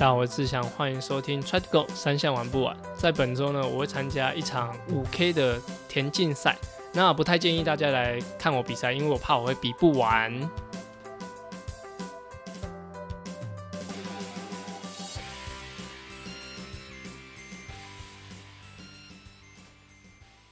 大家好，我是志祥，欢迎收听 Try to Go 三项玩不完。在本周呢，我会参加一场五 K 的田径赛。那不太建议大家来看我比赛，因为我怕我会比不完。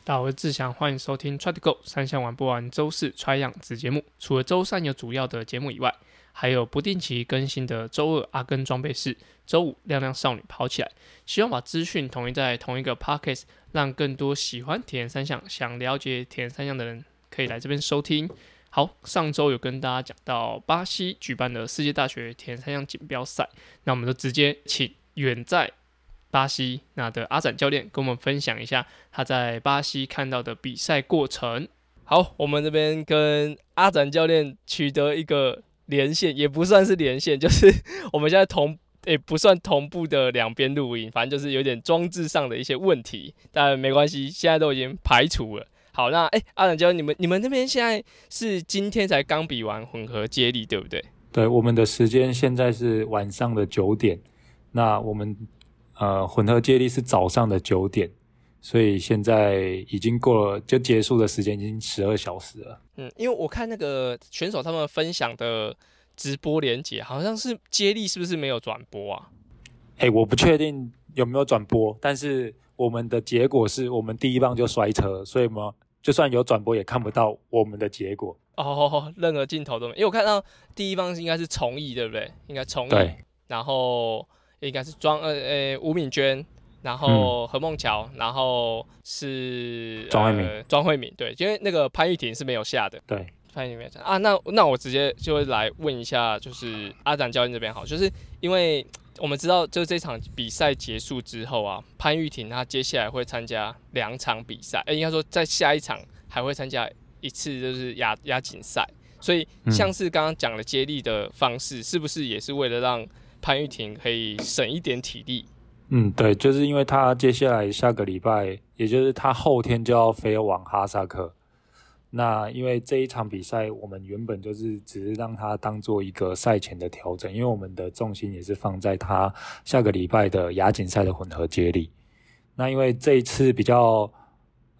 大家好，我是志祥，欢迎收听 Try to Go 三项玩不完周四 Try 样子节目。除了周三有主要的节目以外，还有不定期更新的周二阿根装备室，周五亮亮少女跑起来。希望把资讯统一在同一个 podcast，让更多喜欢体验三项、想了解体验三项的人可以来这边收听。好，上周有跟大家讲到巴西举办的世界大学体验三项锦标赛，那我们就直接请远在巴西那的阿展教练跟我们分享一下他在巴西看到的比赛过程。好，我们这边跟阿展教练取得一个。连线也不算是连线，就是 我们现在同诶不算同步的两边录音，反正就是有点装置上的一些问题，但没关系，现在都已经排除了。好，那诶阿冷教你们你们那边现在是今天才刚比完混合接力，对不对？对，我们的时间现在是晚上的九点，那我们呃混合接力是早上的九点。所以现在已经过了，就结束的时间已经十二小时了。嗯，因为我看那个选手他们分享的直播连接，好像是接力是不是没有转播啊？哎，我不确定有没有转播，但是我们的结果是我们第一棒就摔车，所以嘛，就算有转播也看不到我们的结果。哦，任何镜头都没，因为我看到第一棒应该是崇义，对不对？应该崇义，然后应该是庄呃呃吴敏娟。然后何梦桥，然后是庄慧敏，庄慧敏对，因为那个潘玉婷是没有下的，对，潘玉婷没有下啊。那那我直接就会来问一下，就是阿展教练这边好，就是因为我们知道，就是这场比赛结束之后啊，潘玉婷她接下来会参加两场比赛，哎，应该说在下一场还会参加一次，就是亚亚锦赛。所以像是刚刚讲的接力的方式，是不是也是为了让潘玉婷可以省一点体力？嗯，对，就是因为他接下来下个礼拜，也就是他后天就要飞往哈萨克。那因为这一场比赛，我们原本就是只是让他当做一个赛前的调整，因为我们的重心也是放在他下个礼拜的亚锦赛的混合接力。那因为这一次比较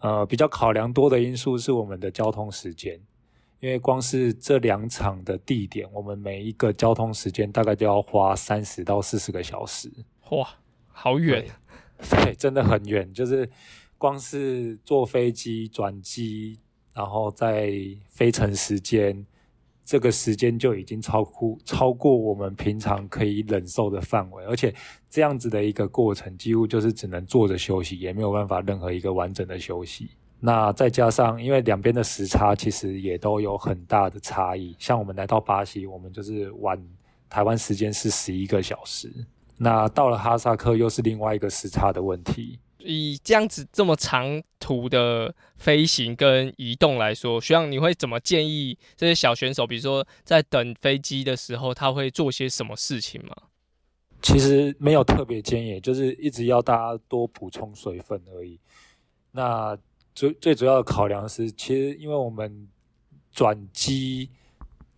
呃比较考量多的因素是我们的交通时间，因为光是这两场的地点，我们每一个交通时间大概就要花三十到四十个小时。哇！好远，对，真的很远。就是光是坐飞机转机，然后在飞程时间，这个时间就已经超过超过我们平常可以忍受的范围。而且这样子的一个过程，几乎就是只能坐着休息，也没有办法任何一个完整的休息。那再加上，因为两边的时差其实也都有很大的差异。像我们来到巴西，我们就是晚台湾时间是十一个小时。那到了哈萨克又是另外一个时差的问题。以这样子这么长途的飞行跟移动来说，徐阳你会怎么建议这些小选手？比如说在等飞机的时候，他会做些什么事情吗？其实没有特别建议，就是一直要大家多补充水分而已。那最最主要的考量是，其实因为我们转机。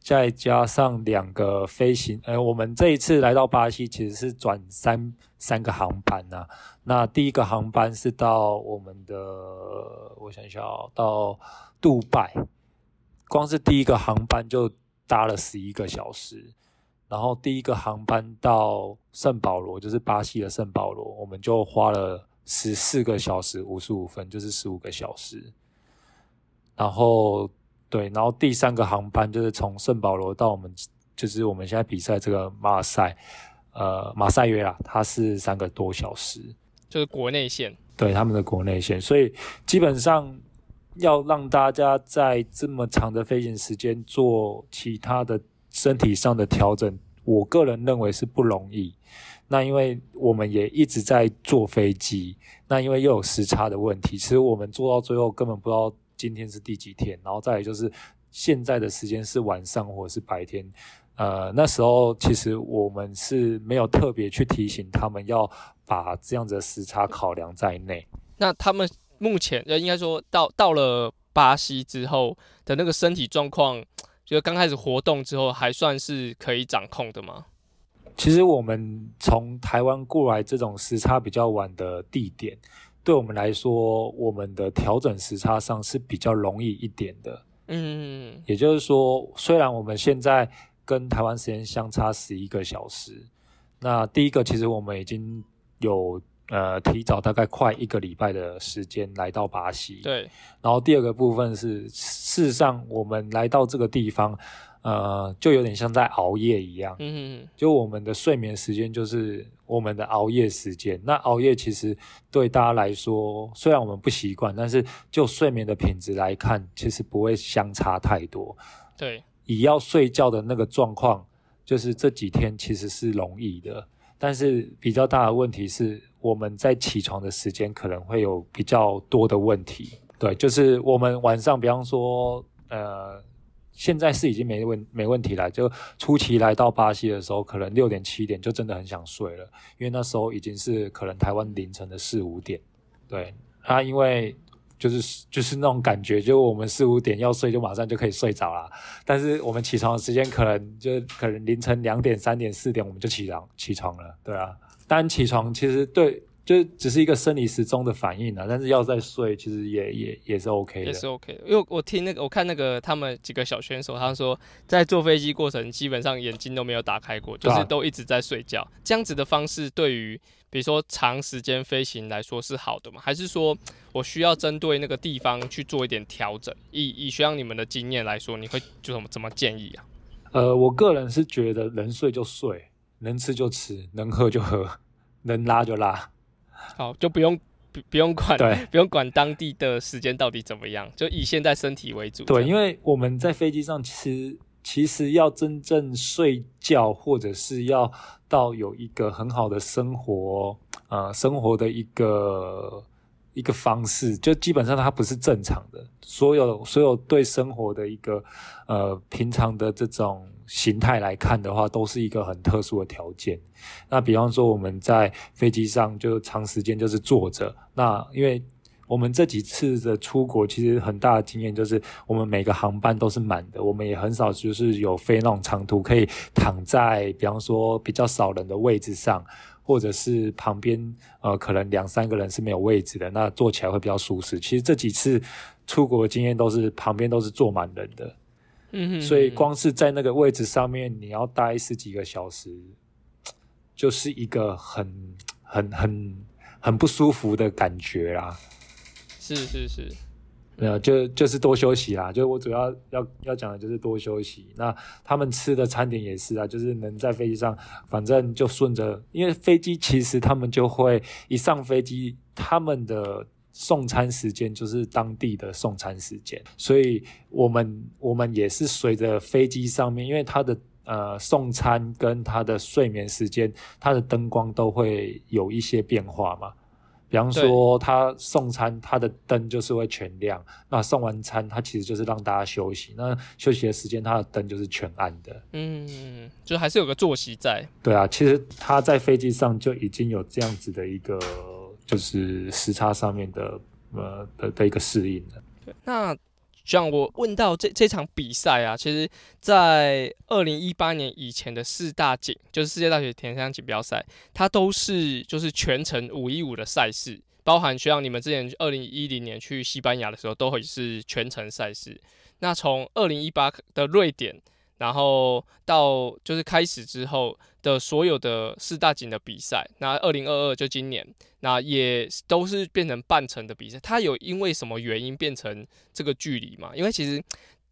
再加上两个飞行，呃，我们这一次来到巴西其实是转三三个航班呐。那第一个航班是到我们的，我想想哦，到杜拜，光是第一个航班就搭了十一个小时。然后第一个航班到圣保罗，就是巴西的圣保罗，我们就花了十四个小时五十五分，就是十五个小时。然后。对，然后第三个航班就是从圣保罗到我们，就是我们现在比赛这个马赛，呃，马赛约啦，它是三个多小时，就是国内线，对他们的国内线，所以基本上要让大家在这么长的飞行时间做其他的身体上的调整，我个人认为是不容易。那因为我们也一直在坐飞机，那因为又有时差的问题，其实我们坐到最后根本不知道。今天是第几天？然后再来就是现在的时间是晚上或者是白天？呃，那时候其实我们是没有特别去提醒他们要把这样子的时差考量在内。那他们目前呃，应该说到到了巴西之后的那个身体状况，就刚开始活动之后，还算是可以掌控的吗？其实我们从台湾过来这种时差比较晚的地点，对我们来说，我们的调整时差上是比较容易一点的。嗯，也就是说，虽然我们现在跟台湾时间相差十一个小时，那第一个其实我们已经有呃提早大概快一个礼拜的时间来到巴西。对，然后第二个部分是，事实上我们来到这个地方，呃，就有点像在熬夜一样。嗯就我们的睡眠时间就是我们的熬夜时间。那熬夜其实对大家来说，虽然我们不习惯，但是就睡眠的品质来看，其实不会相差太多。对，以要睡觉的那个状况，就是这几天其实是容易的，但是比较大的问题是，我们在起床的时间可能会有比较多的问题。对，就是我们晚上，比方说，呃，现在是已经没问没问题了。就初期来到巴西的时候，可能六点七点就真的很想睡了，因为那时候已经是可能台湾凌晨的四五点。对，啊，因为就是就是那种感觉，就我们四五点要睡，就马上就可以睡着了。但是我们起床的时间可能就可能凌晨两点、三点、四点我们就起床起床了，对啊。但起床其实对，就只是一个生理时钟的反应啊。但是要再睡，其实也也也是 OK 的。也是 OK 的。因为我听那个，我看那个他们几个小选手，他说在坐飞机过程基本上眼睛都没有打开过，就是都一直在睡觉。这样子的方式对于比如说长时间飞行来说是好的吗？还是说我需要针对那个地方去做一点调整？以以需要你们的经验来说，你会就怎么怎么建议啊？呃，我个人是觉得能睡就睡，能吃就吃，能喝就喝，能拉就拉。好，就不用不不用管对不用管当地的时间到底怎么样，就以现在身体为主。对，因为为我们在飞机上其实其实要真正睡觉，或者是要到有一个很好的生活，呃，生活的一个一个方式，就基本上它不是正常的。所有所有对生活的一个呃平常的这种形态来看的话，都是一个很特殊的条件。那比方说我们在飞机上就长时间就是坐着，那因为我们这几次的出国，其实很大的经验就是，我们每个航班都是满的，我们也很少就是有飞那种长途可以躺在，比方说比较少人的位置上，或者是旁边呃可能两三个人是没有位置的，那坐起来会比较舒适。其实这几次出国的经验都是旁边都是坐满人的，嗯哼所以光是在那个位置上面，你要待十几个小时，就是一个很很很很不舒服的感觉啦。是是是，没有，就就是多休息啦。就我主要要要讲的就是多休息。那他们吃的餐点也是啊，就是能在飞机上，反正就顺着，因为飞机其实他们就会一上飞机，他们的送餐时间就是当地的送餐时间，所以我们我们也是随着飞机上面，因为它的呃送餐跟它的睡眠时间，它的灯光都会有一些变化嘛。比方说，他送餐，他的灯就是会全亮。那送完餐，他其实就是让大家休息。那休息的时间，他的灯就是全暗的。嗯，就还是有个作息在。对啊，其实他在飞机上就已经有这样子的一个，就是时差上面的呃的的一个适应了。那像我问到这这场比赛啊，其实，在二零一八年以前的四大锦，就是世界大学田径锦标赛，它都是就是全程五一五的赛事，包含像你们之前二零一零年去西班牙的时候，都会是全程赛事。那从二零一八的瑞典，然后到就是开始之后的所有的四大锦的比赛，那二零二二就今年，那也都是变成半程的比赛。它有因为什么原因变成这个距离吗？因为其实，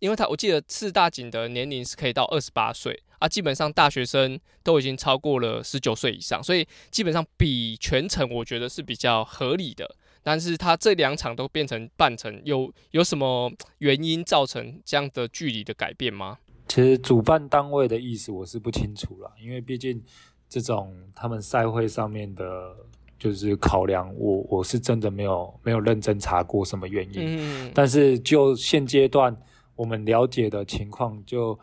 因为它我记得四大锦的年龄是可以到二十八岁啊，基本上大学生都已经超过了十九岁以上，所以基本上比全程我觉得是比较合理的。但是它这两场都变成半程，有有什么原因造成这样的距离的改变吗？其实主办单位的意思我是不清楚啦，因为毕竟这种他们赛会上面的，就是考量，我我是真的没有没有认真查过什么原因。嗯，但是就现阶段我们了解的情况就，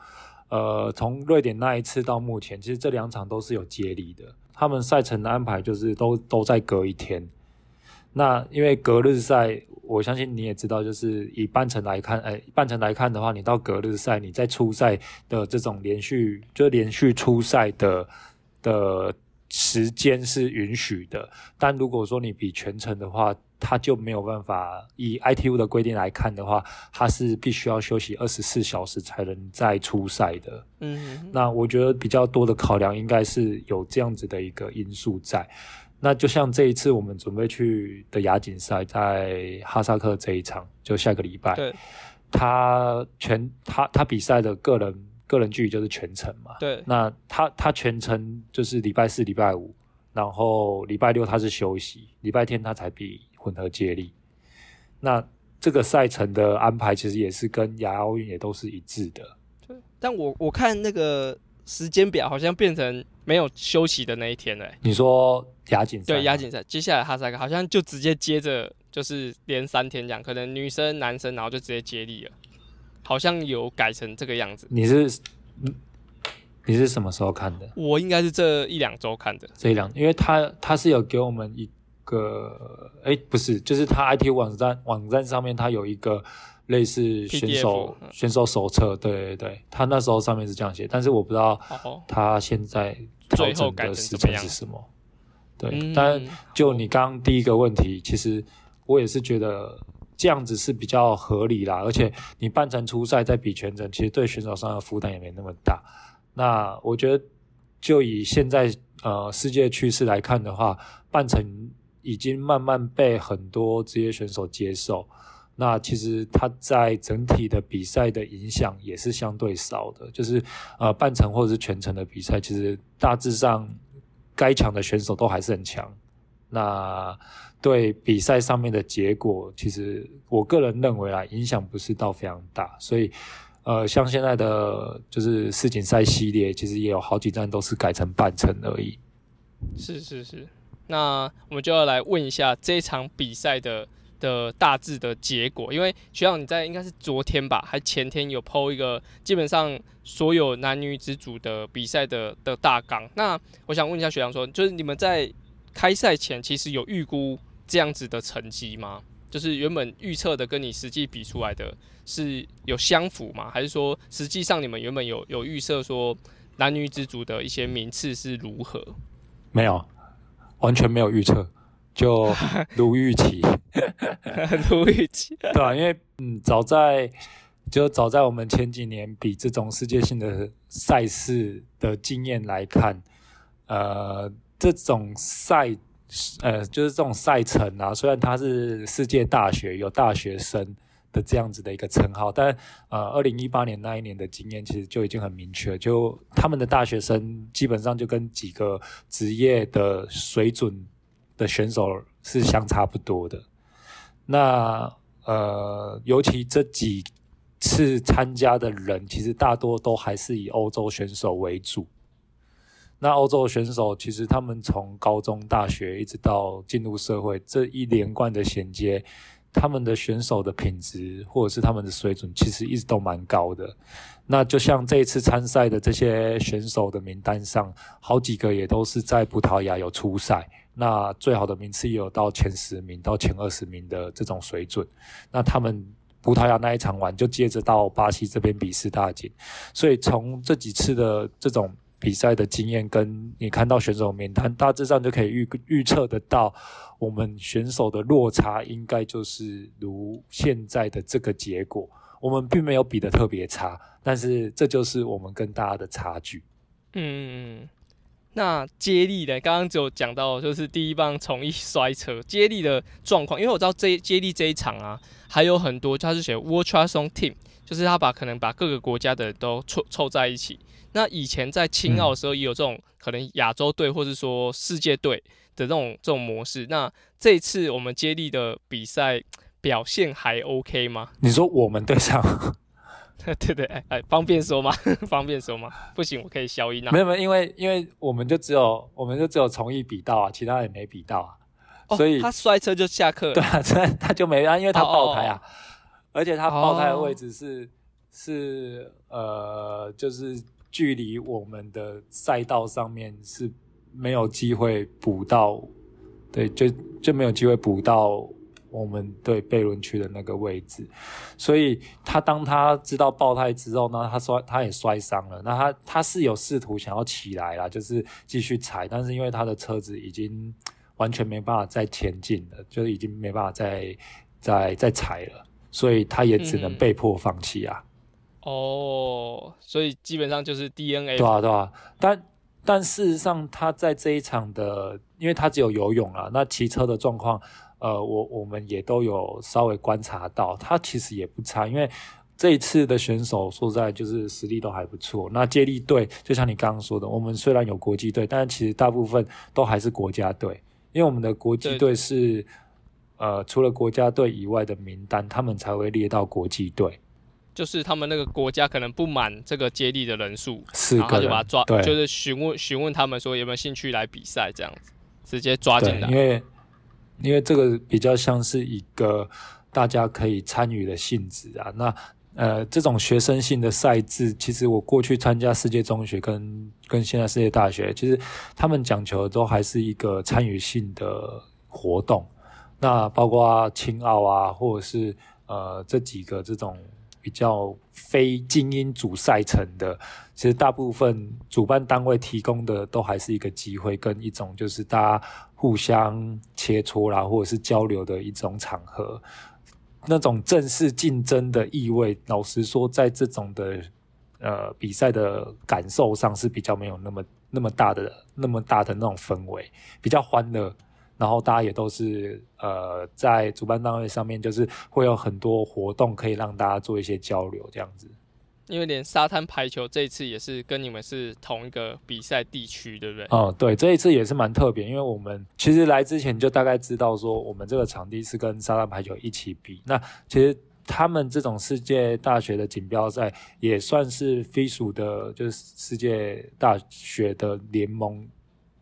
呃，从瑞典那一次到目前，其实这两场都是有接力的。他们赛程的安排就是都都在隔一天。那因为隔日赛，我相信你也知道，就是以半程来看，哎，半程来看的话，你到隔日赛，你在初赛的这种连续，就连续初赛的的时间是允许的，但如果说你比全程的话，它就没有办法。以 ITU 的规定来看的话，它是必须要休息二十四小时才能再出赛的。嗯，那我觉得比较多的考量应该是有这样子的一个因素在。那就像这一次我们准备去的亚锦赛，在哈萨克这一场，就下个礼拜，对，他全他他比赛的个人个人距离就是全程嘛。对，那他他全程就是礼拜四、礼拜五，然后礼拜六他是休息，礼拜天他才比混合接力。那这个赛程的安排其实也是跟亚奥运也都是一致的。对，但我我看那个时间表好像变成没有休息的那一天嘞、欸。你说亚锦赛？对，亚锦赛接下来哈萨克好像就直接接着就是连三天这样，可能女生、男生然后就直接接力了，好像有改成这个样子。你是嗯你是什么时候看的？我应该是这一两周看的。这一两，因为他他是有给我们一个，哎，不是，就是他 IT 网站网站上面他有一个类似选手选手手册，对对对，他那时候上面是这样写，但是我不知道哦，他现在调整的时间是什么。对，嗯但就你刚刚第一个问题，其实我也是觉得这样子是比较合理啦，而且你半程初赛再比全程，其实对选手上的负担也没那么大。那我觉得，就以现在呃世界趋势来看的话，半程已经慢慢被很多职业选手接受。那其实他在整体的比赛的影响也是相对少的，就是呃半程或者是全程的比赛，其实大致上该强的选手都还是很强。那对比赛上面的结果，其实我个人认为啊，影响不是到非常大，所以呃，像现在的就是世锦赛系列，其实也有好几站都是改成半程而已。是是是，那我们就要来问一下这一场比赛的的大致的结果，因为学长你在应该是昨天吧，还前天有 PO 一个基本上所有男女子组的比赛的的大纲。那我想问一下学长说，就是你们在开赛前其实有预估这样子的成绩吗？就是原本预测的跟你实际比出来的是有相符吗？还是说实际上你们原本有有预测说男女子组的一些名次是如何？没有，完全没有预测，就 如预期。如预期。对啊，因为嗯，早在就早在我们前几年比这种世界性的赛事的经验来看，呃，这种赛呃就是这种赛程啊，虽然它是世界大学有大学生的这样子的一个称号，但呃，二零一八年那一年的经验其实就已经很明确，就他们的大学生基本上就跟几个职业的水准的选手是相差不多的。那呃，尤其这几次参加的人，其实大多都还是以欧洲选手为主。那欧洲选手其实他们从高中、大学一直到进入社会这一连贯的衔接，他们的选手的品质或者是他们的水准，其实一直都蛮高的。那就像这一次参赛的这些选手的名单上，好几个也都是在葡萄牙有出赛。那最好的名次也有到前十名到前二十名的这种水准。那他们葡萄牙那一场完，就接着到巴西这边比试大锦。所以从这几次的这种比赛的经验，跟你看到选手名单，大致上就可以预预测得到，我们选手的落差应该就是如现在的这个结果。我们并没有比的特别差，但是这就是我们跟大家的差距。嗯，那接力呢？刚刚只有讲到，就是第一棒从一摔车接力的状况，因为我知道这接力这一场啊，还有很多，他是写 Ultrason Team，就是他把可能把各个国家的都凑凑在一起。那以前在青奥的时候也有这种可能亚洲队或者说世界队的这种这种模式。那这一次我们接力的比赛表现还 OK 吗？你说我们队上对 对，哎哎，方便说吗？方便说吗？不行，我可以消音啊。没有没有，因为因为我们就只有我们就只有从一比到啊，其他人没比到啊，哦所以他摔车就下课了。对啊，他他就没啊，因为他爆胎啊，而且他爆胎的哦位置是、是呃，就是距离我们的赛道上面是没有机会补到，对，就就没有机会补到我们对贝伦区的那个位置，所以他当他知道爆胎之后呢，他摔他也摔伤了。那他他是有试图想要起来啦，就是继续踩，但是因为他的车子已经完全没办法再前进了，就是已经没办法再再再踩了，所以他也只能被迫放弃啊。哦，所以基本上就是 DNA。对啊，对啊，但但事实上他在这一场的，因为他只有游泳啊，那骑车的状况。呃，我我们也都有稍微观察到，他其实也不差，因为这一次的选手说在就是实力都还不错。那接力队就像你刚刚说的，我们虽然有国际队，但其实大部分都还是国家队，因为我们的国际队是呃除了国家队以外的名单，他们才会列到国际队。就是他们那个国家可能不满这个接力的人数，然后就把他抓，就是询问询问他们说有没有兴趣来比赛，这样子直接抓进来，因为。因为这个比较像是一个大家可以参与的性质啊，那呃这种学生性的赛制，其实我过去参加世界中学跟跟现在世界大学，其实他们讲求的都还是一个参与性的活动，那包括青奥啊，或者是呃这几个这种。比较非精英主赛程的，其实大部分主办单位提供的都还是一个机会，跟一种就是大家互相切磋啦，或者是交流的一种场合。那种正式竞争的意味，老实说，在这种的呃比赛的感受上是比较没有那么那么大的那么大的那种氛围，比较欢乐。然后大家也都是呃，在主办单位上面，就是会有很多活动可以让大家做一些交流，这样子。因为连沙滩排球这一次也是跟你们是同一个比赛地区，对不对？哦，对，这一次也是蛮特别，因为我们其实来之前就大概知道说，我们这个场地是跟沙滩排球一起比。那其实他们这种世界大学的锦标赛也算是飞鼠的，就是世界大学的联盟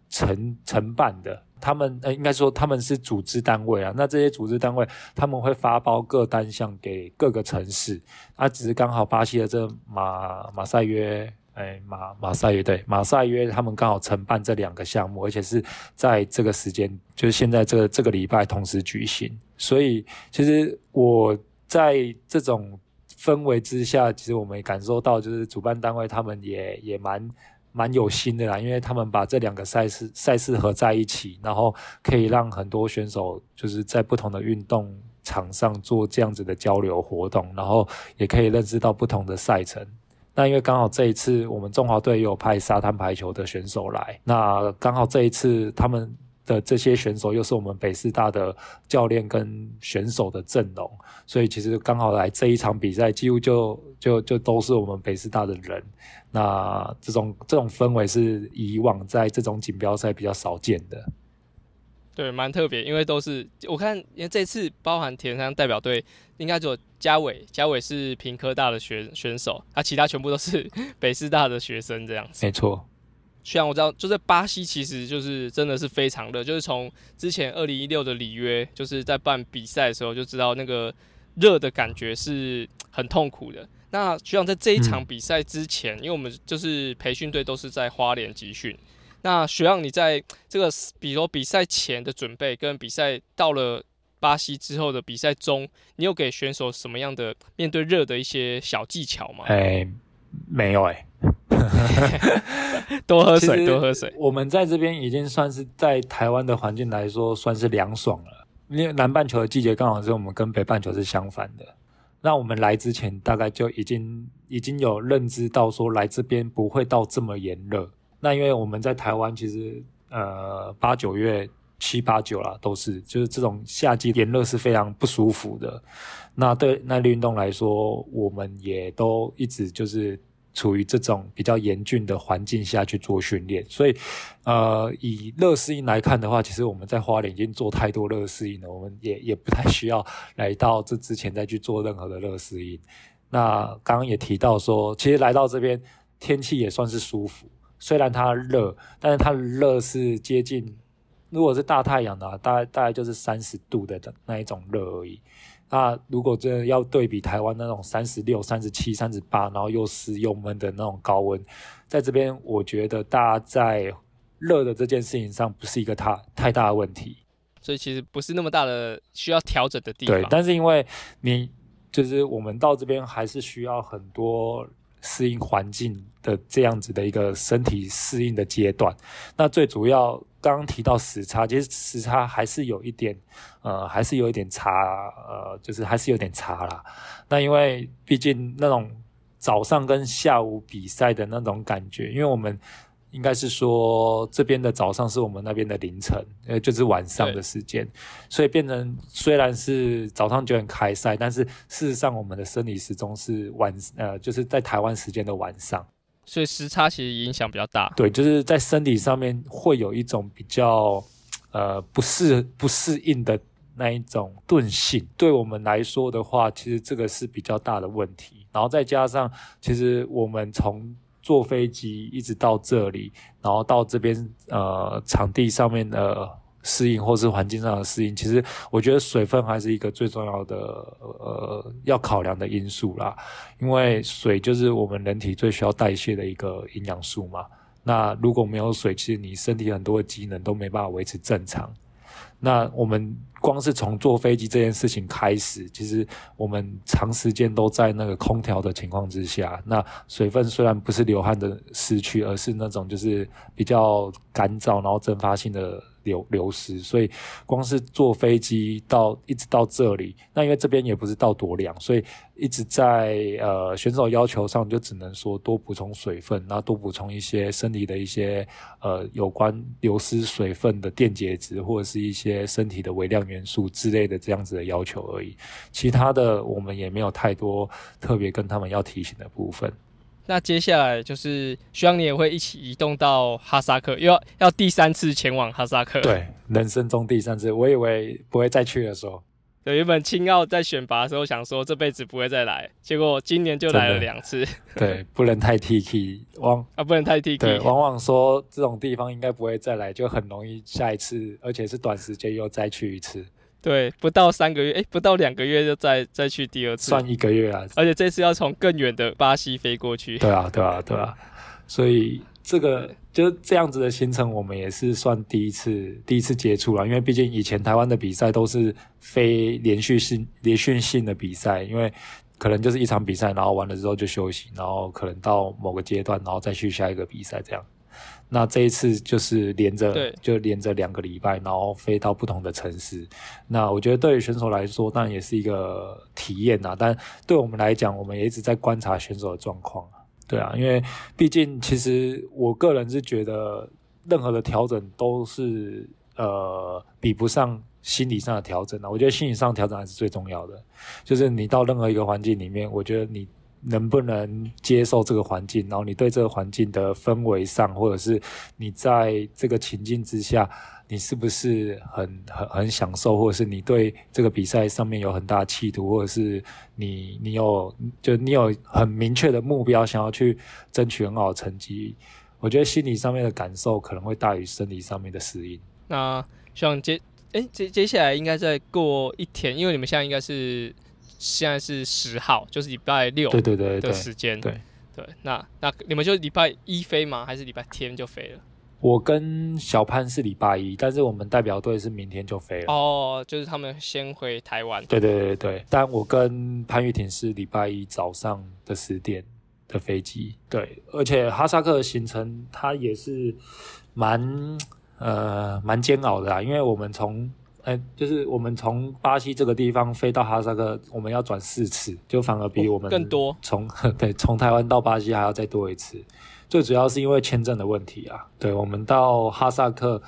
承承办的。他们呃，应该说他们是组织单位啊。那这些组织单位他们会发包各单项给各个城市。啊，只是刚好巴西的这马马赛约，哎马马赛约对马赛约，他们刚好承办这两个项目，而且是在这个时间，就是现在这个这个礼拜同时举行。所以其实我在这种氛围之下，其实我们也感受到，就是主办单位他们也也蛮。蛮有心的啦，因为他们把这两个赛事赛事合在一起，然后可以让很多选手就是在不同的运动场上做这样子的交流活动，然后也可以认识到不同的赛程。那因为刚好这一次我们中华队有派沙滩排球的选手来，那刚好这一次他们。的这些选手又是我们北师大的教练跟选手的阵容，所以其实刚好来这一场比赛，几乎就就就都是我们北师大的人。那这种这种氛围是以往在这种锦标赛比较少见的。对，蛮特别，因为都是我看，因为这次包含田山代表队，应该只有嘉伟，嘉伟是平科大的选选手，他其他全部都是 北师大的学生这样子。没错。虽然我知道，就在巴西，其实就是真的是非常热，就是从之前二零一六的里约，就是在办比赛的时候就知道那个热的感觉是很痛苦的。那学长在这一场比赛之前，因为我们就是培训队都是在花莲集训，那学长你在这个比如比赛前的准备，跟比赛到了巴西之后的比赛中，你有给选手什么样的面对热的一些小技巧吗？哎，没有哎。多喝水，多喝水。我们在这边已经算是在台湾的环境来说，算是凉爽了。因为南半球的季节刚好是我们跟北半球是相反的。那我们来之前，大概就已经已经有认知到说，来这边不会到这么炎热。那因为我们在台湾，其实呃八九月七八九啦，都是就是这种夏季炎热是非常不舒服的。那对那运动来说，我们也都一直就是。处于这种比较严峻的环境下去做训练，所以，呃，以热适应来看的话，其实我们在花莲已经做太多热适应了，我们也也不太需要来到这之前再去做任何的热适应。那刚刚也提到说，其实来到这边天气也算是舒服，虽然它热，但是它热是接近，如果是大太阳的，大概大概就是三十度的那一种热而已。那如果真的要对比台湾那种三十六、三十七、三十八，然后又湿又闷的那种高温，在这边我觉得大家在热的这件事情上不是一个太太大的问题。所以其实不是那么大的需要调整的地方。对，但是因为你就是我们到这边还是需要很多适应环境的这样子的一个身体适应的阶段。那最主要刚刚提到时差，其实时差还是有一点，呃，还是有一点差，呃，就是还是有点差啦。那因为毕竟那种早上跟下午比赛的那种感觉，因为我们。应该是说这边的早上是我们那边的凌晨，呃，就是晚上的时间，所以变成虽然是早上九点开赛，但是事实上我们的生理时钟是晚，呃，就是在台湾时间的晚上，所以时差其实影响比较大。对，就是在身体上面会有一种比较，呃，不适不适应的那一种钝性，对我们来说的话，其实这个是比较大的问题。然后再加上，其实我们从坐飞机一直到这里，然后到这边呃场地上面的适应，或是环境上的适应，其实我觉得水分还是一个最重要的呃要考量的因素啦。因为水就是我们人体最需要代谢的一个营养素嘛。那如果没有水，其实你身体很多的机能都没办法维持正常。那我们光是从坐飞机这件事情开始，其实我们长时间都在那个空调的情况之下，那水分虽然不是流汗的失去，而是那种就是比较干燥，然后蒸发性的。流流失，所以光是坐飞机到一直到这里，那因为这边也不是到多凉，所以一直在呃选手要求上就只能说多补充水分，然后多补充一些身体的一些呃有关流失水分的电解质或者是一些身体的微量元素之类的这样子的要求而已，其他的我们也没有太多特别跟他们要提醒的部分。那接下来就是希望你也会一起移动到哈萨克，又要要第三次前往哈萨克。对，人生中第三次，我以为不会再去的时候。对，原本青奥在选拔的时候想说这辈子不会再来，结果今年就来了两次。对，不能太 T K 往啊，不能太 T K。对，往往说这种地方应该不会再来，就很容易下一次，而且是短时间又再去一次。对，不到三个月，哎，不到两个月就再再去第二次，算一个月啊！而且这次要从更远的巴西飞过去。对啊，对啊，对啊，所以这个就是这样子的行程，我们也是算第一次第一次接触了。因为毕竟以前台湾的比赛都是非连续性连续性的比赛，因为可能就是一场比赛，然后完了之后就休息，然后可能到某个阶段，然后再去下一个比赛这样。那这一次就是连着，就连着两个礼拜，然后飞到不同的城市。那我觉得对于选手来说，当然也是一个体验呐。但对我们来讲，我们也一直在观察选手的状况对啊，因为毕竟其实我个人是觉得，任何的调整都是呃比不上心理上的调整啊。我觉得心理上调整还是最重要的。就是你到任何一个环境里面，我觉得你。能不能接受这个环境？然后你对这个环境的氛围上，或者是你在这个情境之下，你是不是很很很享受？或者是你对这个比赛上面有很大的企图，或者是你你有就你有很明确的目标，想要去争取很好的成绩？我觉得心理上面的感受可能会大于生理上面的适应。那像接哎接接下来应该再过一天，因为你们现在应该是。现在是十号，就是礼拜六对对对的时间。对对，那那你们就礼拜一飞吗？还是礼拜天就飞了？我跟小潘是礼拜一，但是我们代表队是明天就飞了。哦，就是他们先回台湾。对对对对，但我跟潘玉婷是礼拜一早上的十点的飞机。对，而且哈萨克的行程它也是蛮呃蛮煎熬的啊，因为我们从哎，就是我们从巴西这个地方飞到哈萨克，我们要转四次，就反而比我们更多。从 对，从台湾到巴西还要再多一次。最主要是因为签证的问题啊。对，我们到哈萨克，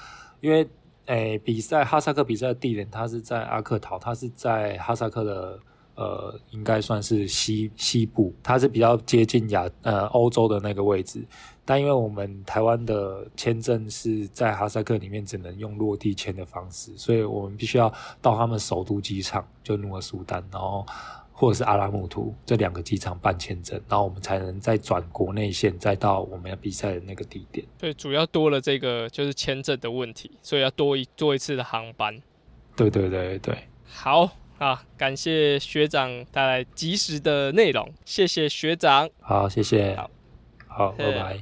因为诶，比赛哈萨克比赛的地点它是在阿克陶，它是在哈萨克的呃，应该算是西西部，它是比较接近亚呃欧洲的那个位置。但因为我们台湾的签证是在哈萨克里面只能用落地签的方式，所以我们必须要到他们首都机场，就努尔苏丹，然后或者是阿拉木图这两个机场办签证，然后我们才能再转国内线，再到我们要比赛的那个地点。对，主要多了这个就是签证的问题，所以要多一多一次的航班。对对对对，好啊，感谢学长带来及时的内容，谢谢学长。好，谢谢。好，好，拜拜。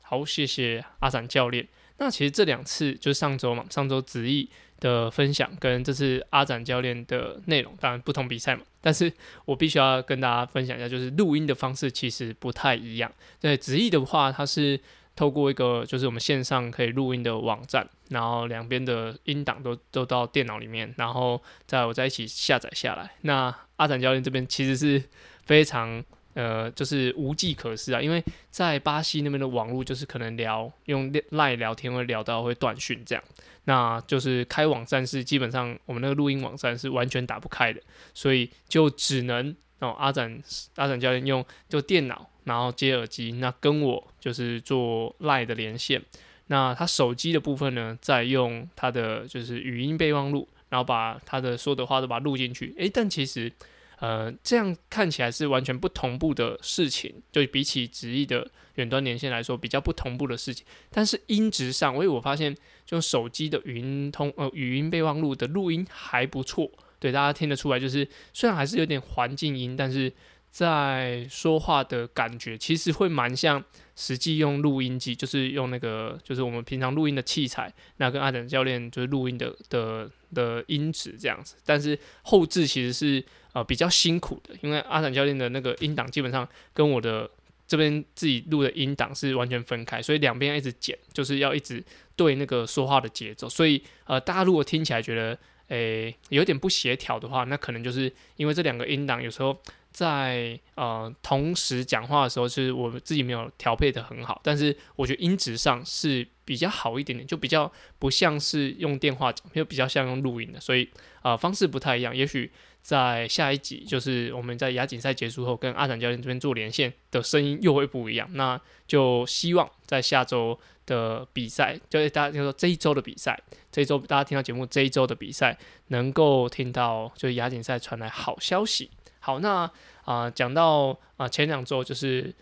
好，谢谢阿展教练。那其实这两次就是上周嘛，上周子毅的分享跟这次阿展教练的内容，当然不同比赛嘛，但是我必须要跟大家分享一下，就是录音的方式其实不太一样。对子毅的话，它是透过一个就是我们线上可以录音的网站，然后两边的音档都都到电脑里面，然后再我再一起下载下来。那阿展教练这边其实是非常。呃，就是无计可施啊，因为在巴西那边的网络就是可能聊用赖聊天会聊到会断讯这样，那就是开网站是基本上我们那个录音网站是完全打不开的，所以就只能哦阿展阿展教练用就电脑然后接耳机，那跟我就是做赖的连线，那他手机的部分呢，再用他的就是语音备忘录，然后把他的说的话都把它录进去，诶，但其实。呃，这样看起来是完全不同步的事情，就比起直译的远端连线来说，比较不同步的事情。但是音质上，因为我发现，就手机的语音通呃语音备忘录的录音还不错，对大家听得出来，就是虽然还是有点环境音，但是在说话的感觉其实会蛮像实际用录音机，就是用那个就是我们平常录音的器材，那跟阿展教练就是录音的的的音质这样子。但是后置其实是。呃，比较辛苦的，因为阿展教练的那个音档基本上跟我的这边自己录的音档是完全分开，所以两边一直剪，就是要一直对那个说话的节奏。所以呃，大家如果听起来觉得诶有点不协调的话，那可能就是因为这两个音档有时候在呃同时讲话的时候，是我自己没有调配的很好。但是我觉得音质上是比较好一点点，就比较不像是用电话讲，又比较像用录音的，所以啊方式不太一样，也许。在下一集，就是我们在亚锦赛结束后，跟阿展教练这边做连线的声音又会不一样。那就希望在下周的比赛，就是大家就说这一周的比赛，这一周大家听到节目这一周的比赛，能够听到就是亚锦赛传来好消息。好，那啊讲到啊前两周就是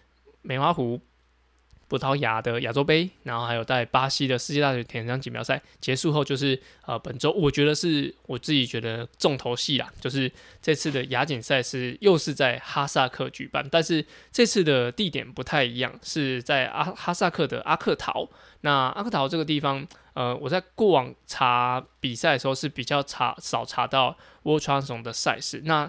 梅花湖。葡萄牙的亚洲杯，然后还有在巴西的世界大学田径锦标赛结束后，就是呃本周我觉得是我自己觉得重头戏啦，就是这次的亚锦赛是又是在哈萨克举办，但是这次的地点不太一样，是在阿哈萨克的阿克陶。那阿克陶这个地方，呃，我在过往查比赛的时候是比较查少查到 World Champion 的赛事。那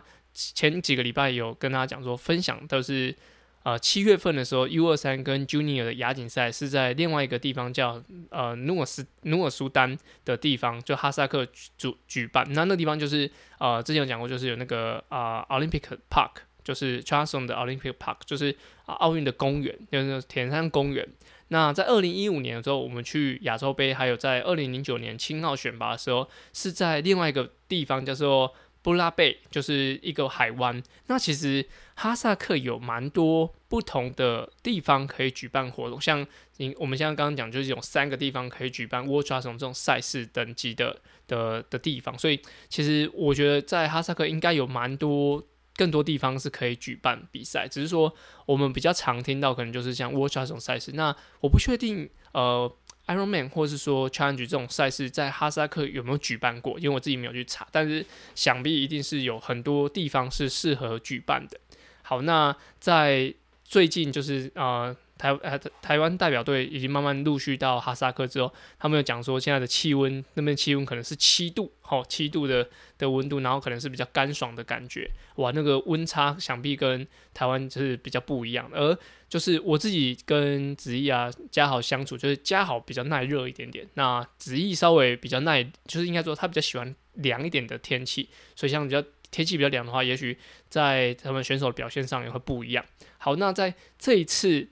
前几个礼拜有跟大家讲说，分享都是。呃，七月份的时候，U 二三跟 Junior 的亚锦赛是在另外一个地方叫呃努尔斯努尔苏丹的地方，就哈萨克举举办。那那地方就是呃之前有讲过，就是有那个啊 Olympic Park，就是 c h a r l s o n 的 Olympic Park，就是奥运的公园，就是田山公园。那在二零一五年的时候，我们去亚洲杯，还有在二零零九年青奥选拔的时候，是在另外一个地方叫做。布拉贝就是一个海湾。那其实哈萨克有蛮多不同的地方可以举办活动，像你我们现在刚刚讲，就是有三个地方可以举办 World Champion 这种赛事等级的的的地方。所以其实我觉得在哈萨克应该有蛮多更多地方是可以举办比赛，只是说我们比较常听到可能就是像 World Champion 这种赛事。那我不确定呃。Ironman 或是说 Challenge 这种赛事在哈萨克有没有举办过？因为我自己没有去查，但是想必一定是有很多地方是适合举办的。好，那在最近就是呃。台呃台湾代表队已经慢慢陆续到哈萨克之后，他们有讲说现在的气温那边气温可能是七度，好七度的的温度，然后可能是比较干爽的感觉，哇，那个温差想必跟台湾就是比较不一样。而就是我自己跟子毅啊嘉豪相处，就是嘉豪比较耐热一点点，那子毅稍微比较耐，就是应该说他比较喜欢凉一点的天气，所以像比较天气比较凉的话，也许在他们选手的表现上也会不一样。好，那在这一次。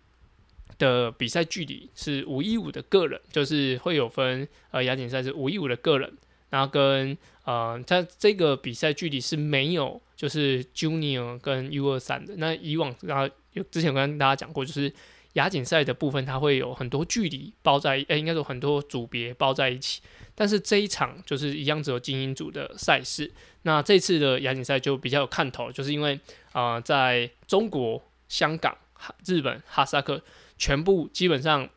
的比赛距离是五一五的个人，就是会有分呃亚锦赛是五一五的个人，然后跟呃在这个比赛距离是没有就是 Junior 跟 U 二三的。那以往然后有之前跟大家讲过，就是亚锦赛的部分它会有很多距离包在，诶应该说很多组别包在一起。但是这一场就是一样只有精英组的赛事。那这次的亚锦赛就比较有看头，就是因为啊在中国、香港、日本、哈萨克。全部基本上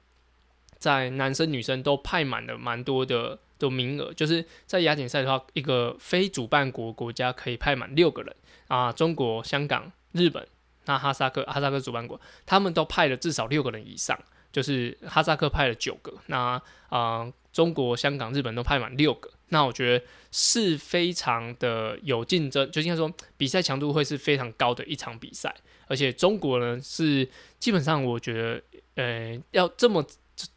在男生女生都派满了蛮多的的名额，就是在亚锦赛的话，一个非主办国国家可以派满六个人啊。中国、香港、日本、那哈萨克，哈萨克主办国，他们都派了至少六个人以上。就是哈萨克派了九个，那啊、中国、香港、日本都派满六个。那我觉得是非常的有竞争，就应该说比赛强度会是非常高的一场比赛。而且中国呢是基本上我觉得，呃，要这么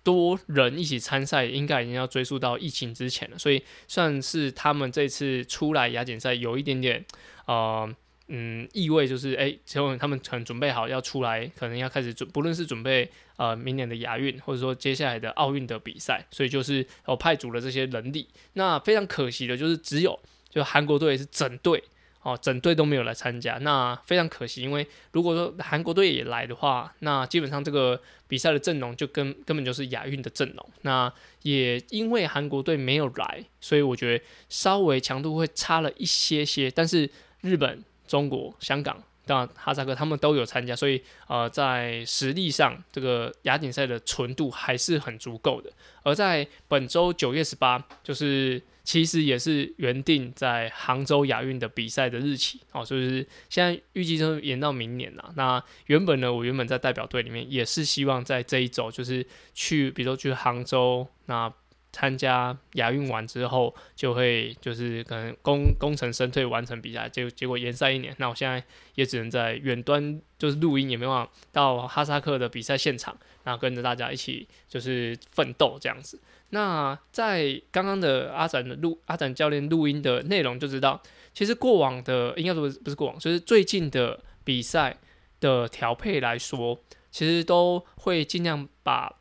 多人一起参赛，应该已经要追溯到疫情之前了。所以算是他们这次出来亚锦赛有一点点，呃。嗯，意味就是，哎、结果他们可能准备好要出来，可能要开始准，不论是准备呃明年的亚运，或者说接下来的奥运的比赛，所以就是我派足了这些人力。那非常可惜的就是，只有就韩国队是整队哦，整队都没有来参加，那非常可惜。因为如果说韩国队也来的话，那基本上这个比赛的阵容就根根本就是亚运的阵容。那也因为韩国队没有来，所以我觉得稍微强度会差了一些些，但是日本。中国、香港、当然哈萨克他们都有参加，所以呃，在实力上，这个亚锦赛的纯度还是很足够的。而在本周九月十八，就是其实也是原定在杭州亚运的比赛的日期哦，就是现在预计就延到明年了。那原本呢，我原本在代表队里面也是希望在这一周，就是去，比如说去杭州那。参加亚运完之后，就会就是可能功功成身退完成比赛，结结果延赛一年。那我现在也只能在远端就是录音，也没办法到哈萨克的比赛现场，然后跟着大家一起就是奋斗这样子。那在刚刚的阿展的录阿展教练录音的内容就知道，其实过往的应该说不是过往，就是最近的比赛的调配来说，其实都会尽量把。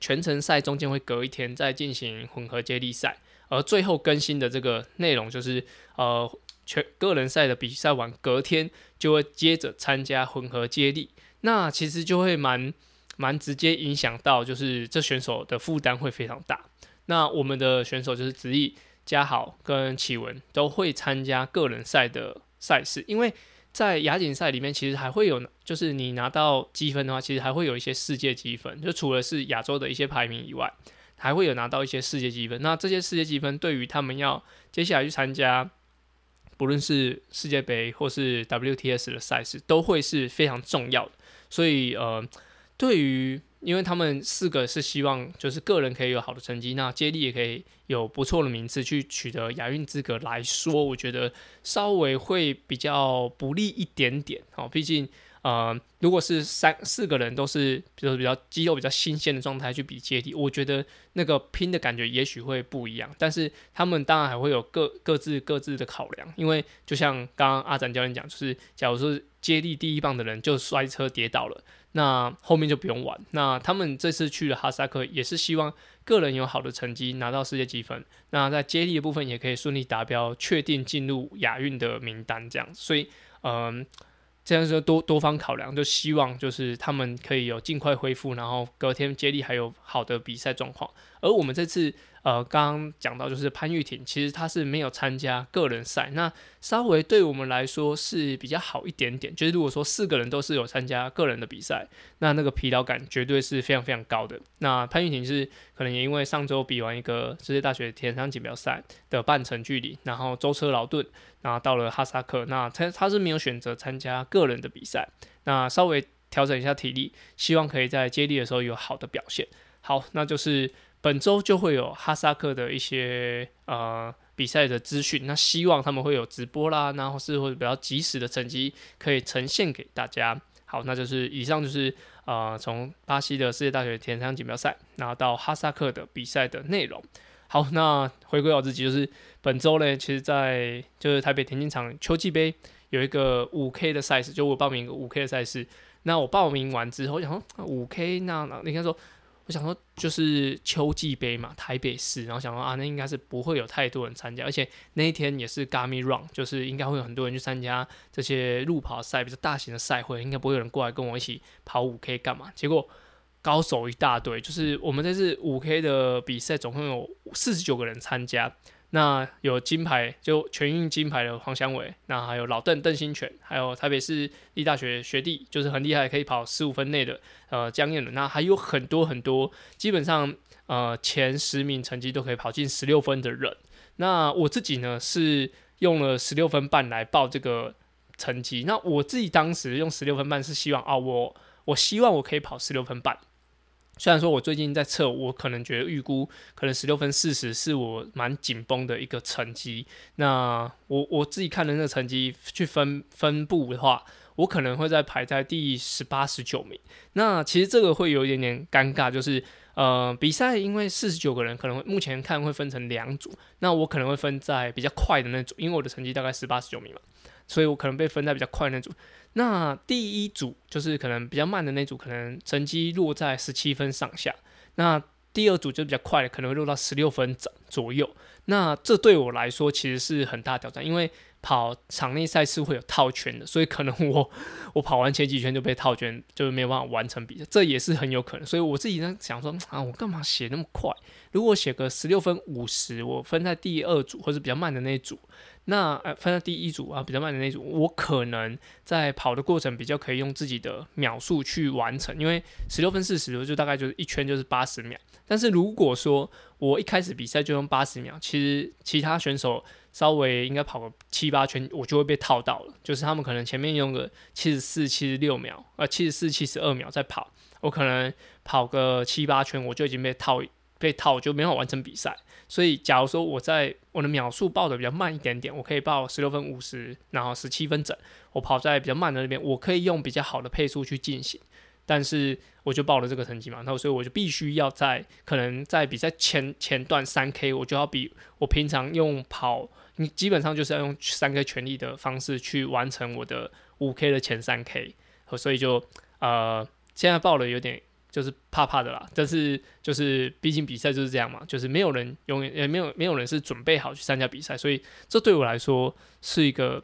全程赛中间会隔一天再进行混合接力赛，而最后更新的这个内容就是呃全个人赛的比赛完隔天就会接着参加混合接力，那其实就会蛮蛮直接影响到就是这选手的负担会非常大。那我们的选手就是子毅、嘉豪跟启文都会参加个人赛的赛事，因为。在亚锦赛里面，其实还会有呢，就是你拿到积分的话，其实还会有一些世界积分。就除了是亚洲的一些排名以外，还会有拿到一些世界积分。那这些世界积分对于他们要接下来去参加，不论是世界杯或是 WTS 的赛事，都会是非常重要的。所以，呃，对于因为他们四个是希望就是个人可以有好的成绩，那接力也可以有不错的名次去取得亚运资格来说，我觉得稍微会比较不利一点点。哦，毕竟呃，如果是三四个人都是比如比较肌肉比较新鲜的状态去比接力，我觉得那个拼的感觉也许会不一样。但是他们当然还会有各各自各自的考量，因为就像刚刚阿展教练讲，就是假如说接力第一棒的人就摔车跌倒了。那后面就不用玩。那他们这次去了哈萨克，也是希望个人有好的成绩，拿到世界积分。那在接力的部分也可以顺利达标，确定进入亚运的名单这样。所以，嗯，这样说多多方考量，就希望就是他们可以有尽快恢复，然后隔天接力还有好的比赛状况。而我们这次。呃，刚刚讲到就是潘玉婷，其实她是没有参加个人赛，那稍微对我们来说是比较好一点点。就是如果说四个人都是有参加个人的比赛，那那个疲劳感绝对是非常非常高的。那潘玉婷是可能也因为上周比完一个世界大学田商锦标赛的半程距离，然后舟车劳顿，然后到了哈萨克，那他他是没有选择参加个人的比赛，那稍微调整一下体力，希望可以在接力的时候有好的表现。好，那就是。本周就会有哈萨克的一些呃比赛的资讯，那希望他们会有直播啦，然后是或者比较及时的成绩可以呈现给大家。好，那就是以上就是呃从巴西的世界大学田径锦标赛，然后到哈萨克的比赛的内容。好，那回归我自己，就是本周呢，其实在就是台北田径场秋季杯有一个五 K 的赛事，就我报名一个五 K 的赛事。那我报名完之后，我想五 K，那那你看说。我想说，就是秋季杯嘛，台北市，然后想说啊，那应该是不会有太多人参加，而且那一天也是 Gami Run，就是应该会有很多人去参加这些路跑赛，比较大型的赛会，应该不会有人过来跟我一起跑五 K 干嘛？结果高手一大堆，就是我们这次五 K 的比赛总共有四十九个人参加。那有金牌，就全运金牌的黄祥伟，那还有老邓邓新全，还有台北市立大学学弟，就是很厉害，可以跑十五分内的呃江彦伦，那还有很多很多，基本上呃前十名成绩都可以跑进十六分的人。那我自己呢是用了十六分半来报这个成绩，那我自己当时用十六分半是希望啊我我希望我可以跑十六分半。虽然说我最近在测，我可能觉得预估可能十六分四十是我蛮紧绷的一个成绩。那我我自己看的那个成绩去分分布的话，我可能会在排在第十八、十九名。那其实这个会有一点点尴尬，就是呃，比赛因为四十九个人，可能目前看会分成两组。那我可能会分在比较快的那组，因为我的成绩大概十八、十九名嘛，所以我可能被分在比较快那组。那第一组就是可能比较慢的那组，可能成绩落在十七分上下。那第二组就比较快的，可能会落到十六分左左右。那这对我来说其实是很大挑战，因为跑场内赛是会有套圈的，所以可能我 我跑完前几圈就被套圈，就没有办法完成比赛，这也是很有可能。所以我自己在想说啊，我干嘛写那么快？如果写个十六分五十，我分在第二组或者比较慢的那一组。那呃，分在第一组啊，比较慢的那一组，我可能在跑的过程比较可以用自己的秒数去完成，因为十六分四十就大概就是一圈就是八十秒。但是如果说我一开始比赛就用八十秒，其实其他选手稍微应该跑个七八圈，我就会被套到了。就是他们可能前面用个七十四、七十六秒，呃，七十四、七十二秒在跑，我可能跑个七八圈，我就已经被套被套，就没法完成比赛。所以，假如说我在我的秒数报的比较慢一点点，我可以报十六分五十，然后十七分整，我跑在比较慢的那边，我可以用比较好的配速去进行。但是我就报了这个成绩嘛，然后所以我就必须要在可能在比赛前前段三 K，我就要比我平常用跑，你基本上就是要用三个全力的方式去完成我的五 K 的前三 K，所以就呃现在报了有点。就是怕怕的啦，但是就是毕竟比赛就是这样嘛，就是没有人永远也没有没有人是准备好去参加比赛，所以这对我来说是一个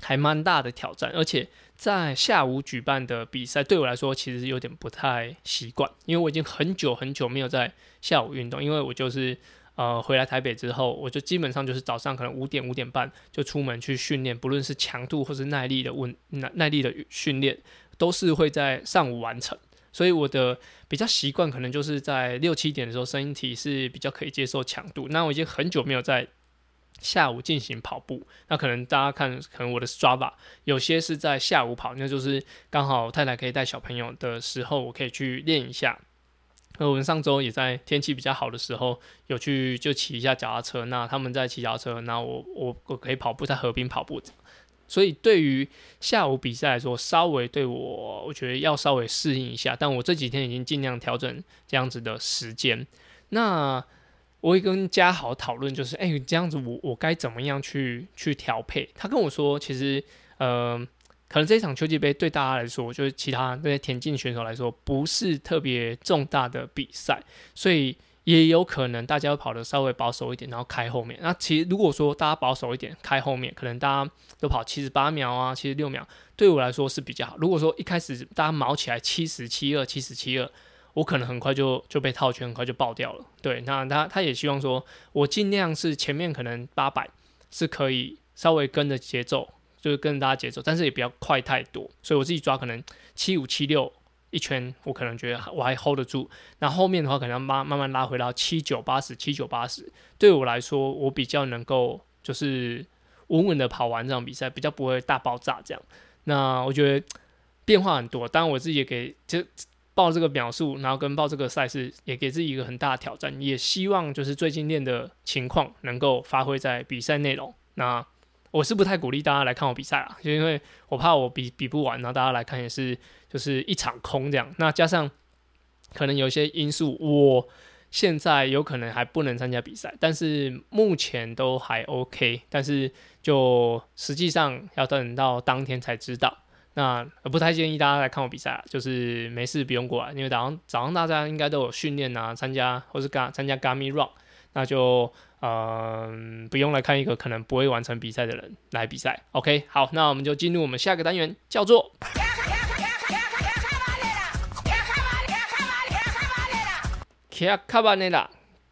还蛮大的挑战。而且在下午举办的比赛对我来说其实有点不太习惯，因为我已经很久很久没有在下午运动，因为我就是呃回来台北之后，我就基本上就是早上可能五点五点半就出门去训练，不论是强度或是耐力的问耐耐力的训练，都是会在上午完成。所以我的比较习惯可能就是在六七点的时候，身体是比较可以接受强度。那我已经很久没有在下午进行跑步。那可能大家看，可能我的 Strava 有些是在下午跑，那就是刚好太太可以带小朋友的时候，我可以去练一下。那我们上周也在天气比较好的时候，有去就骑一下脚踏车。那他们在骑脚踏车，那我我我可以跑步，在河边跑步。所以对于下午比赛来说，稍微对我，我觉得要稍微适应一下。但我这几天已经尽量调整这样子的时间。那我会跟嘉豪讨论，就是哎，这样子我我该怎么样去去调配？他跟我说，其实呃，可能这一场秋季杯对大家来说，就是其他那些田径选手来说，不是特别重大的比赛，所以。也有可能大家会跑的稍微保守一点，然后开后面。那其实如果说大家保守一点，开后面，可能大家都跑七十八秒啊，七十六秒，对我来说是比较好。如果说一开始大家毛起来七十七二、七十七二，我可能很快就就被套圈，很快就爆掉了。对，那他他也希望说我尽量是前面可能八百是可以稍微跟着节奏，就是跟着大家节奏，但是也不要快太多。所以我自己抓可能七五七六。一圈我可能觉得我还 hold 得住，那后面的话可能慢慢慢拉回到七九八十七九八十，对我来说我比较能够就是稳稳的跑完这场比赛，比较不会大爆炸这样。那我觉得变化很多，当然我自己也给就报这个秒数，然后跟报这个赛事也给自己一个很大的挑战，也希望就是最近练的情况能够发挥在比赛内容。那我是不太鼓励大家来看我比赛啊，就因为我怕我比比不完，然后大家来看也是就是一场空这样。那加上可能有一些因素，我现在有可能还不能参加比赛，但是目前都还 OK。但是就实际上要等到当天才知道。那不太建议大家来看我比赛啊，就是没事不用过来，因为早上早上大家应该都有训练啊，参加或是刚参加 Gami Run，那就。嗯，不用来看一个可能不会完成比赛的人来比赛。OK，好，那我们就进入我们下个单元，叫做。卡卡巴内拉，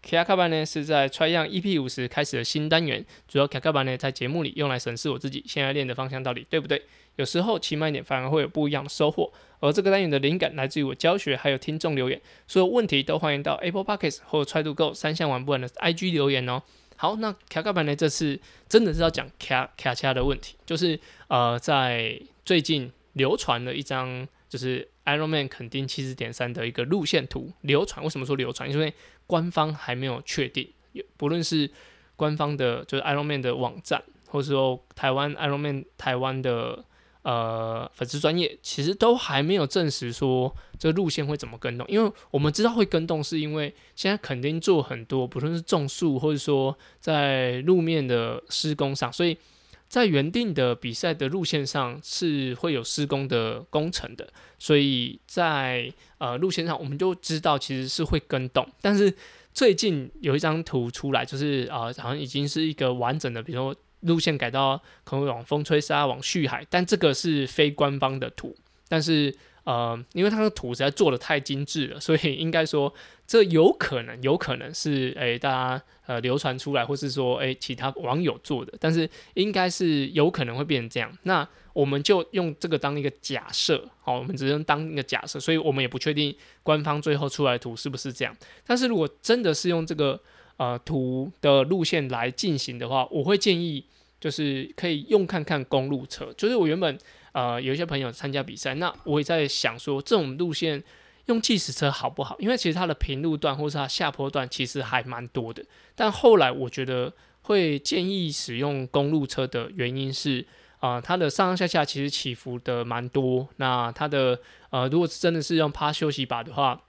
卡卡巴呢是在 Try 样 EP 五十开始的新单元，主要卡卡巴呢在节目里用来审视我自己现在练的方向到底对不对。有时候骑慢点反而会有不一样的收获，而这个单元的灵感来自于我教学，还有听众留言。所有问题都欢迎到 Apple Pockets 或 Try to Go 三项玩不完的 IG 留言哦。好，那卡卡版呢？这次真的是要讲卡卡恰的问题，就是呃，在最近流传了一张就是 Ironman 肯定七十点三的一个路线图流传。为什么说流传？因为官方还没有确定，不论是官方的，就是 Ironman 的网站，或者说台湾 Ironman 台湾的呃粉丝专业，其实都还没有证实说这个路线会怎么跟动。因为我们知道会跟动，是因为现在肯定做很多，不论是种树，或者说在路面的施工上，所以。在原定的比赛的路线上是会有施工的工程的，所以在呃路线上我们就知道其实是会跟动。但是最近有一张图出来，就是啊好像已经是一个完整的，比如说路线改到可能往风吹沙往续海，但这个是非官方的图，但是。呃，因为它的图实在做的太精致了，所以应该说这有可能，有可能是诶大家呃流传出来，或是说诶其他网友做的，但是应该是有可能会变成这样。那我们就用这个当一个假设，好，我们只能当一个假设，所以我们也不确定官方最后出来的图是不是这样。但是如果真的是用这个呃图的路线来进行的话，我会建议就是可以用看看公路车，就是我原本。呃，有一些朋友参加比赛，那我也在想说，这种路线用计时车好不好？因为其实它的平路段或是它下坡段其实还蛮多的。但后来我觉得会建议使用公路车的原因是，啊，它的上上下下其实起伏的蛮多。那它的呃，如果是真的是用趴休息把的话，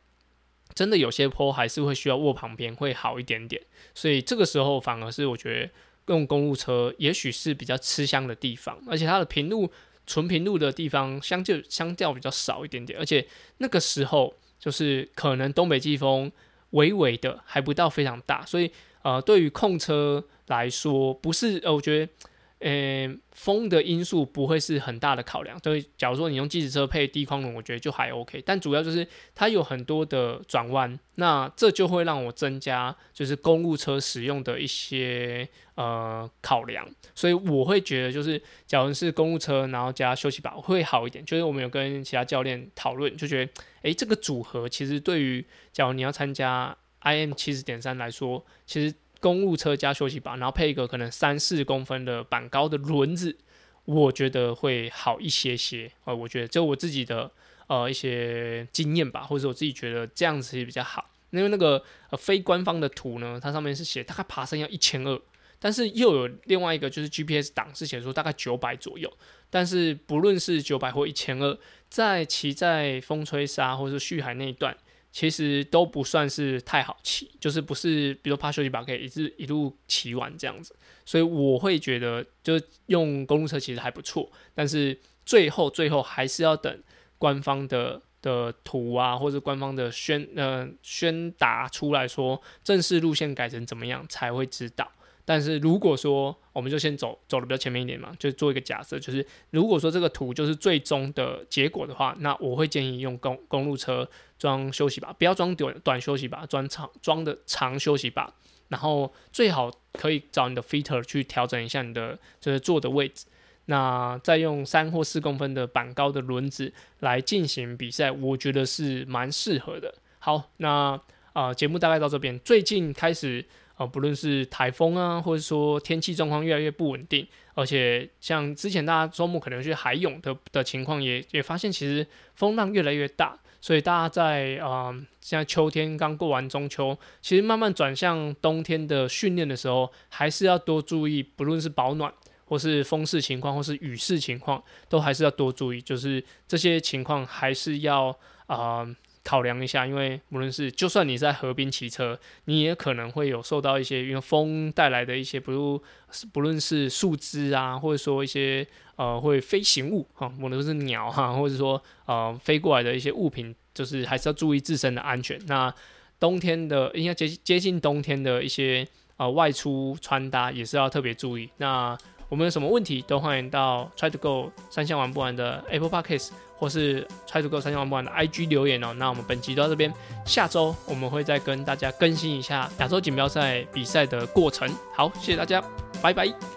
真的有些坡还是会需要握旁边会好一点点。所以这个时候反而是我觉得用公路车也许是比较吃香的地方，而且它的平路。纯平路的地方相较相较比较少一点点，而且那个时候就是可能东北季风微微的还不到非常大，所以呃对于控车来说不是呃我觉得。呃，风的因素不会是很大的考量，所以假如说你用计时车配低框轮，我觉得就还 OK。但主要就是它有很多的转弯，那这就会让我增加就是公路车使用的一些呃考量，所以我会觉得就是假如是公路车，然后加休息把会好一点。就是我们有跟其他教练讨论，就觉得诶，这个组合其实对于假如你要参加 IM 七十点三来说，其实。公路车加休息把，然后配一个可能三四公分的板高的轮子，我觉得会好一些些。呃，我觉得就我自己的呃一些经验吧，或者我自己觉得这样子也比较好。因为那个呃非官方的图呢，它上面是写大概爬升要一千二，但是又有另外一个就是 GPS 档是写说大概九百左右。但是不论是九百或一千二，在骑在风吹沙或者是续海那一段。其实都不算是太好骑，就是不是，比如趴休息把可以一直一路骑完这样子，所以我会觉得，就用公路车其实还不错，但是最后最后还是要等官方的的图啊，或者官方的宣呃宣达出来说正式路线改成怎么样才会知道。但是如果说我们就先走走的比较前面一点嘛，就做一个假设，就是如果说这个图就是最终的结果的话，那我会建议用公公路车装休息把，不要装短短休息把，装长装的长休息把，然后最好可以找你的 fitter 去调整一下你的就是坐的位置，那再用三或四公分的板高的轮子来进行比赛，我觉得是蛮适合的。好，那啊节目大概到这边，最近开始。啊，不论是台风啊，或者说天气状况越来越不稳定，而且像之前大家周末可能去海泳的的情况，也也发现其实风浪越来越大，所以大家在啊，现在秋天刚过完中秋，其实慢慢转向冬天的训练的时候，还是要多注意，不论是保暖，或是风势情况，或是雨势情况，都还是要多注意，就是这些情况还是要啊。考量一下，因为无论是就算你在河边骑车，你也可能会有受到一些因为风带来的一些，不如不论是树枝啊，或者说一些呃会飞行物哈，无论是鸟哈，或者说呃飞过来的一些物品，就是还是要注意自身的安全。那冬天的应该接接近冬天的一些呃外出穿搭也是要特别注意。那我们有什么问题都欢迎到 Try to Go 三项玩不完的 Apple Podcast，或是 Try to Go 三千万不玩的 IG 留言哦。那我们本期就到这边，下周我们会再跟大家更新一下亚洲锦标赛比赛的过程。好，谢谢大家，拜拜。